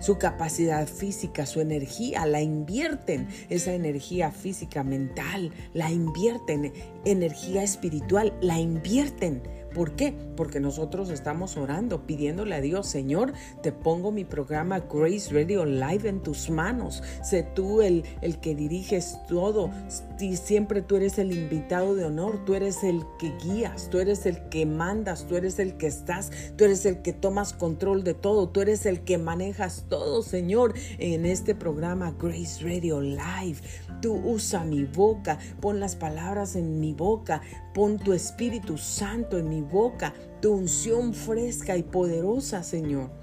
su capacidad física, su energía, la invierten, esa energía física, mental, la invierten, energía espiritual, la invierten ¿Por qué? Porque nosotros estamos orando, pidiéndole a Dios, Señor, te pongo mi programa Grace Radio Live en tus manos. Sé tú el, el que diriges todo. Y siempre tú eres el invitado de honor, tú eres el que guías, tú eres el que mandas, tú eres el que estás, tú eres el que tomas control de todo, tú eres el que manejas todo, Señor, en este programa Grace Radio Live. Tú usa mi boca, pon las palabras en mi boca, pon tu Espíritu Santo en mi boca, tu unción fresca y poderosa, Señor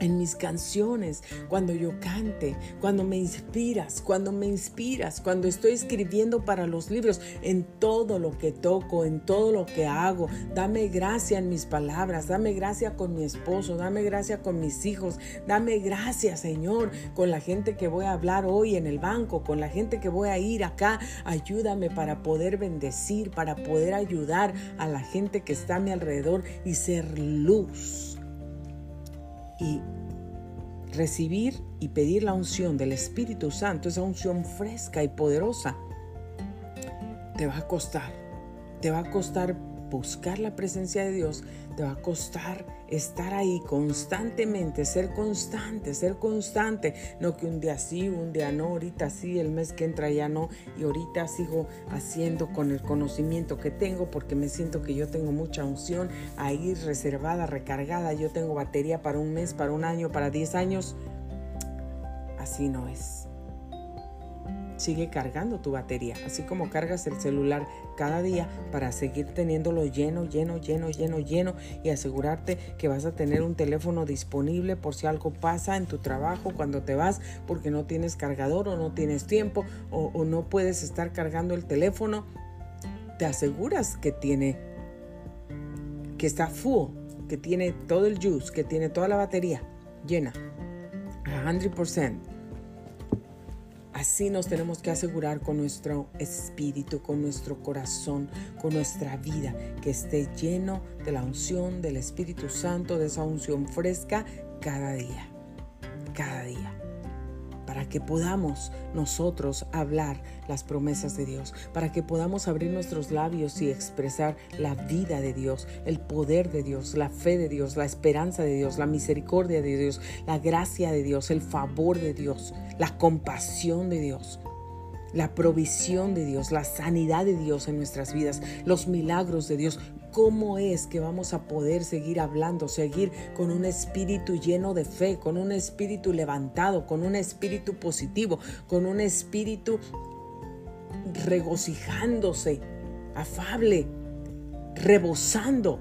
en mis canciones, cuando yo cante, cuando me inspiras, cuando me inspiras, cuando estoy escribiendo para los libros, en todo lo que toco, en todo lo que hago. Dame gracia en mis palabras, dame gracia con mi esposo, dame gracia con mis hijos, dame gracia, Señor, con la gente que voy a hablar hoy en el banco, con la gente que voy a ir acá. Ayúdame para poder bendecir, para poder ayudar a la gente que está a mi alrededor y ser luz y recibir y pedir la unción del Espíritu Santo, esa unción fresca y poderosa, te va a costar. Te va a costar buscar la presencia de Dios, te va a costar estar ahí constantemente, ser constante, ser constante. No que un día sí, un día no, ahorita sí, el mes que entra ya no, y ahorita sigo haciendo con el conocimiento que tengo porque me siento que yo tengo mucha unción ahí reservada, recargada. Yo tengo batería para un mes, para un año, para 10 años. Así no es sigue cargando tu batería, así como cargas el celular cada día para seguir teniéndolo lleno, lleno, lleno, lleno, lleno y asegurarte que vas a tener un teléfono disponible por si algo pasa en tu trabajo cuando te vas porque no tienes cargador o no tienes tiempo o, no puedes estar cargando el teléfono. Te aseguras que tiene, que está full, que tiene todo el juice, que tiene toda la batería llena. 100%. Así nos tenemos que asegurar con nuestro espíritu, con nuestro corazón, con nuestra vida, que esté lleno de la unción del Espíritu Santo, de esa unción fresca cada día, cada día para que podamos nosotros hablar las promesas de Dios, para que podamos abrir nuestros labios y expresar la vida de Dios, el poder de Dios, la fe de Dios, la esperanza de Dios, la misericordia de Dios, la gracia de Dios, el favor de Dios, la compasión de Dios la provisión de Dios, la sanidad de Dios en nuestras vidas, los milagros de Dios. ¿Cómo es que vamos a poder seguir hablando, seguir con un espíritu lleno de fe, con un espíritu levantado, con un espíritu positivo, con un espíritu regocijándose, afable, rebosando,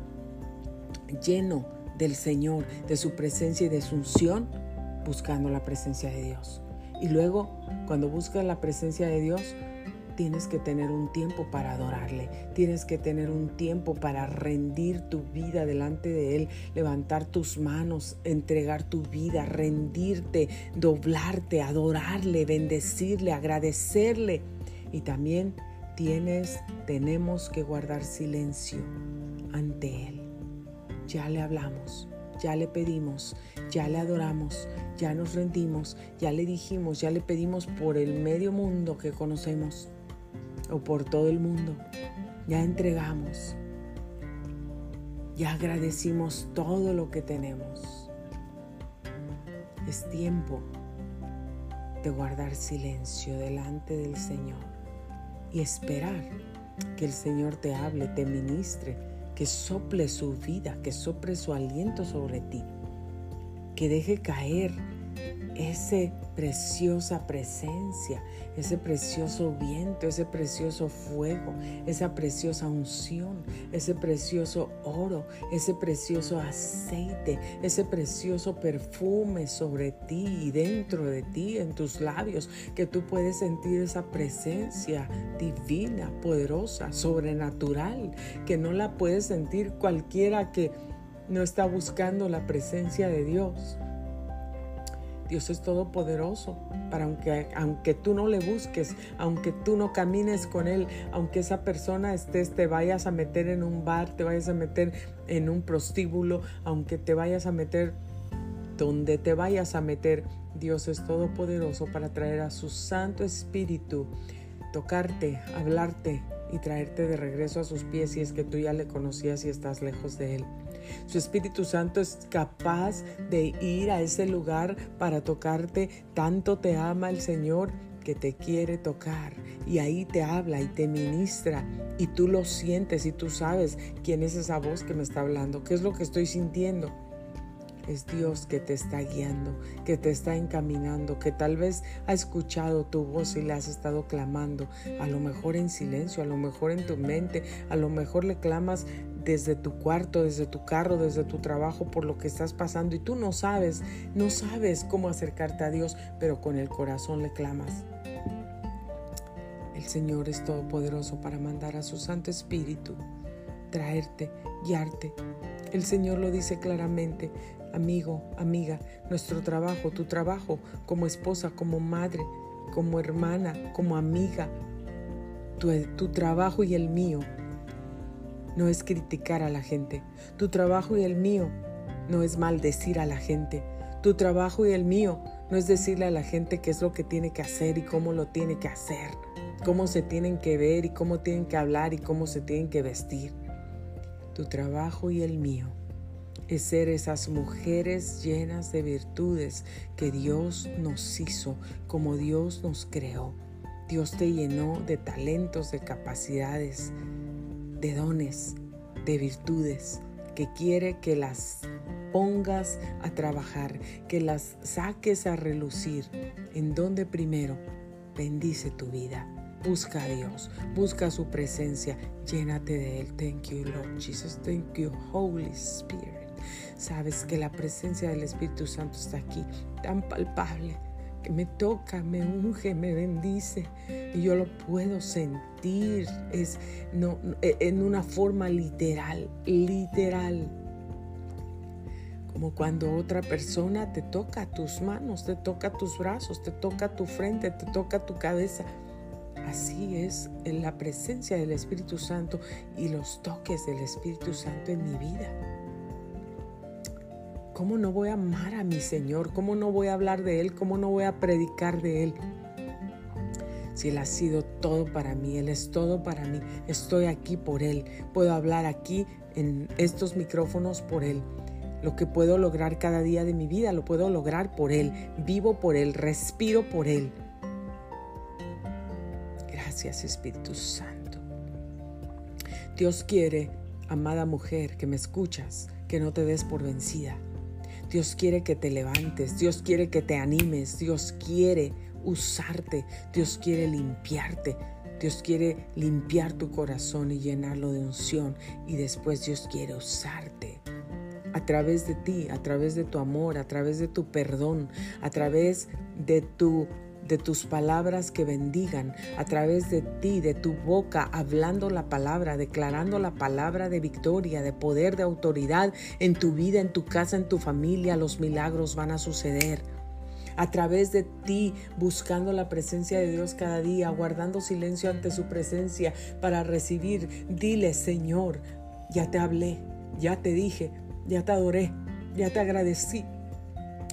lleno del Señor, de su presencia y de su unción, buscando la presencia de Dios? Y luego, cuando buscas la presencia de Dios, tienes que tener un tiempo para adorarle, tienes que tener un tiempo para rendir tu vida delante de Él, levantar tus manos, entregar tu vida, rendirte, doblarte, adorarle, bendecirle, agradecerle. Y también tienes, tenemos que guardar silencio ante Él. Ya le hablamos, ya le pedimos, ya le adoramos, ya nos rendimos, ya le dijimos, ya le pedimos por el medio mundo que conocemos o por todo el mundo. Ya entregamos, ya agradecimos todo lo que tenemos. Es tiempo de guardar silencio delante del Señor y esperar que el Señor te hable, te ministre, que sople su vida, que sople su aliento sobre ti que deje caer esa preciosa presencia, ese precioso viento, ese precioso fuego, esa preciosa unción, ese precioso oro, ese precioso aceite, ese precioso perfume sobre ti y dentro de ti, en tus labios, que tú puedes sentir esa presencia divina, poderosa, sobrenatural, que no la puedes sentir cualquiera que no está buscando la presencia de Dios. Dios es todopoderoso, para aunque, aunque tú no le busques, aunque tú no camines con Él, aunque esa persona estés, te vayas a meter en un bar, te vayas a meter en un prostíbulo, aunque te vayas a meter donde te vayas a meter, Dios es todopoderoso para traer a su Santo Espíritu, tocarte, hablarte y traerte de regreso a sus pies si es que tú ya le conocías y estás lejos de Él. Su Espíritu Santo es capaz de ir a ese lugar para tocarte. Tanto te ama el Señor que te quiere tocar y ahí te habla y te ministra y tú lo sientes y tú sabes quién es esa voz que me está hablando, qué es lo que estoy sintiendo. Es Dios que te está guiando, que te está encaminando, que tal vez ha escuchado tu voz y le has estado clamando, a lo mejor en silencio, a lo mejor en tu mente, a lo mejor le clamas desde tu cuarto, desde tu carro, desde tu trabajo, por lo que estás pasando y tú no sabes, no sabes cómo acercarte a Dios, pero con el corazón le clamas. El Señor es todopoderoso para mandar a su Santo Espíritu, traerte, guiarte. El Señor lo dice claramente, amigo, amiga, nuestro trabajo, tu trabajo como esposa, como madre, como hermana, como amiga, tu, trabajo y el mío no es criticar a la gente. Tu trabajo y el mío no es maldecir a la gente. Tu trabajo y el mío no es decirle a la gente qué es lo que tiene que hacer y cómo lo tiene que hacer, cómo se tienen que ver y cómo tienen que hablar y cómo se tienen que vestir. Tu trabajo y el mío es ser esas mujeres llenas de virtudes que Dios nos hizo, como Dios nos creó. Dios te llenó de talentos, de capacidades, de dones, de virtudes, que quiere que las pongas a trabajar, que las saques a relucir. En donde primero bendice tu vida. Busca a Dios, busca su presencia, llénate de Él. Thank you, Lord Jesus. Thank you, Holy Spirit. Sabes que la presencia del Espíritu Santo está aquí, tan palpable que me toca, me unge, me bendice y yo lo puedo sentir es no, e, en una forma literal, literal. Como cuando otra persona te toca tus manos, te toca tus brazos, te toca tu frente, te toca tu cabeza. Así es en la presencia del Espíritu Santo y los toques del Espíritu Santo en mi vida ¿cómo no voy a amar a mi Señor? ¿Cómo no voy a hablar de Él? ¿Cómo no voy a predicar de Él? Si Él ha sido todo para mí, Él es todo para mí, estoy aquí por Él, puedo hablar aquí en estos micrófonos por Él. Lo que puedo lograr cada día de mi vida lo puedo lograr por Él, vivo por Él, respiro por Él. Gracias Espíritu Santo. Dios quiere, amada mujer, que me escuchas, que no te des por vencida. Dios quiere que te levantes, Dios quiere que te animes, Dios quiere usarte, Dios quiere limpiarte, Dios quiere limpiar tu corazón y llenarlo de unción y después Dios quiere usarte. A través de ti, a través de tu amor, a través de tu perdón, a través de tu de tus palabras que bendigan, a través de ti, de tu boca, hablando la palabra, declarando la palabra de victoria, de poder, de autoridad en tu vida, en tu casa, en tu familia, los milagros van a suceder. A través de ti, buscando la presencia de Dios cada día, guardando silencio ante su presencia para recibir, dile, Señor, ya te hablé, ya te dije, ya te adoré, ya te agradecí,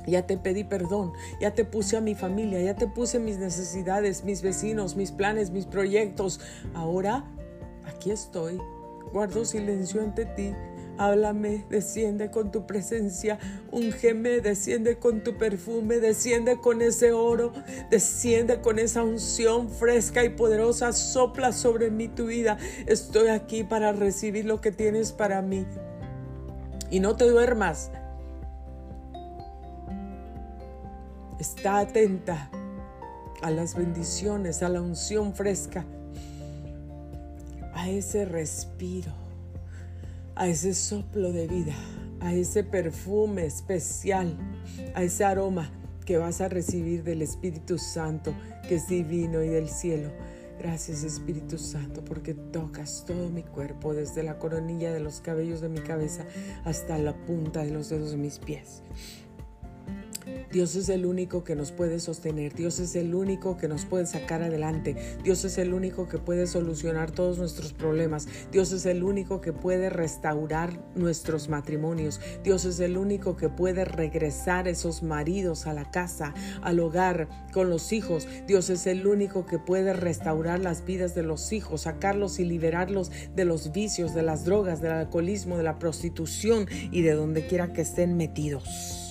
ya te pedí perdón, ya te puse a mi familia, ya te puse mis necesidades, mis vecinos, mis planes, mis proyectos. Ahora, aquí estoy, guardo silencio ante ti. Háblame, desciende con tu presencia, ungeme, desciende con tu perfume, desciende con ese oro, desciende con esa unción fresca y poderosa, sopla sobre mí tu vida. Estoy aquí para recibir lo que tienes para mí. Y no te duermas, Está atenta a las bendiciones, a la unción fresca, a ese respiro, a ese soplo de vida, a ese perfume especial, a ese aroma que vas a recibir del Espíritu Santo, que es divino y del cielo. Gracias Espíritu Santo porque tocas todo mi cuerpo, desde la coronilla de los cabellos de mi cabeza hasta la punta de los dedos de mis pies. Dios es el único que nos puede sostener, Dios es el único que nos puede sacar adelante, Dios es el único que puede solucionar todos nuestros problemas, Dios es el único que puede restaurar nuestros matrimonios, Dios es el único que puede regresar esos maridos a la casa, al hogar, con los hijos, Dios es el único que puede restaurar las vidas de los hijos, sacarlos y liberarlos de los vicios, de las drogas, del alcoholismo, de la prostitución y de donde quiera que estén metidos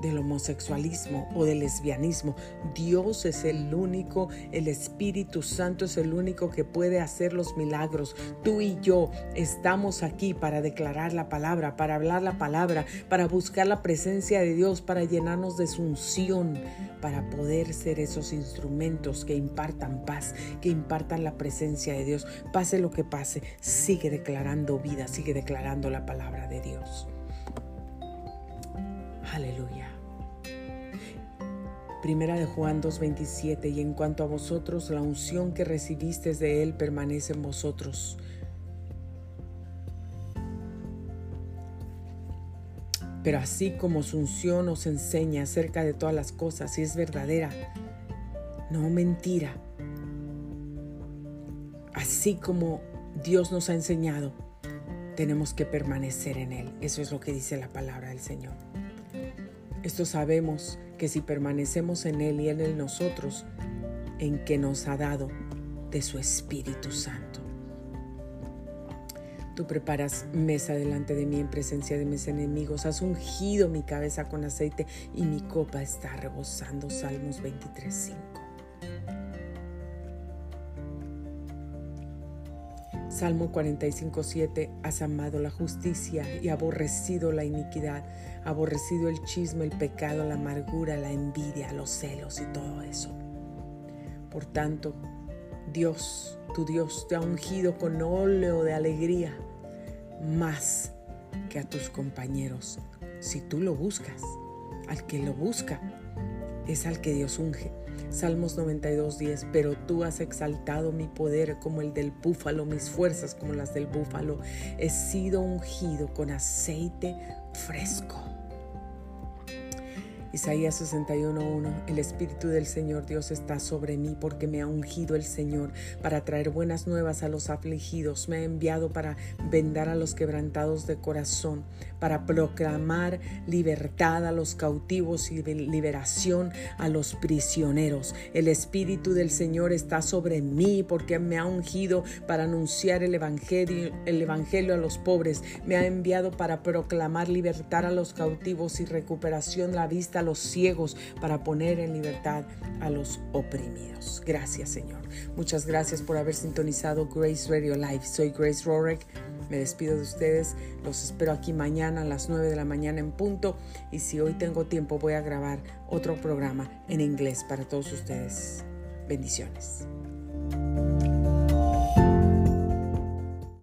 del homosexualismo o del lesbianismo. Dios es el único, el Espíritu Santo es el único que puede hacer los milagros. Tú y yo estamos aquí para declarar la palabra, para hablar la palabra, para buscar la presencia de Dios, para llenarnos de su unción, para poder ser esos instrumentos que impartan paz, que impartan la presencia de Dios. Pase lo que pase, sigue declarando vida, sigue declarando la palabra de Dios. Aleluya. Primera de Juan 2:27, y en cuanto a vosotros, la unción que recibisteis de Él permanece en vosotros. Pero así como su unción os enseña acerca de todas las cosas, y es verdadera, no mentira, así como Dios nos ha enseñado, tenemos que permanecer en Él. Eso es lo que dice la palabra del Señor. Esto sabemos que si permanecemos en Él y Él en nosotros, en que nos ha dado de su Espíritu Santo. Tú preparas mesa delante de mí en presencia de mis enemigos. Has ungido mi cabeza con aceite y mi copa está rebosando. Salmos 23.5. Salmo 45.7, has amado la justicia y aborrecido la iniquidad, aborrecido el chisme, el pecado, la amargura, la envidia, los celos y todo eso. Por tanto, Dios, tu Dios, te ha ungido con óleo de alegría más que a tus compañeros, si tú lo buscas. Al que lo busca es al que Dios unge. Salmos 92.10, pero tú has exaltado mi poder como el del búfalo, mis fuerzas como las del búfalo. He sido ungido con aceite fresco. Isaías 61.1, el Espíritu del Señor Dios está sobre mí porque me ha ungido el Señor para traer buenas nuevas a los afligidos, me ha enviado para vendar a los quebrantados de corazón, para proclamar libertad a los cautivos y liberación a los prisioneros. El Espíritu del Señor está sobre mí porque me ha ungido para anunciar el Evangelio, el Evangelio a los pobres, me ha enviado para proclamar libertad a los cautivos y recuperación la vista a los ciegos, para poner en libertad a los oprimidos. Gracias, Señor. Muchas gracias por haber sintonizado Grace Radio Live. Soy Grace Rorick. Me despido de ustedes. Los espero aquí mañana a las 9 de la mañana en punto. Y si hoy tengo tiempo, voy a grabar otro programa en inglés para todos ustedes. Bendiciones.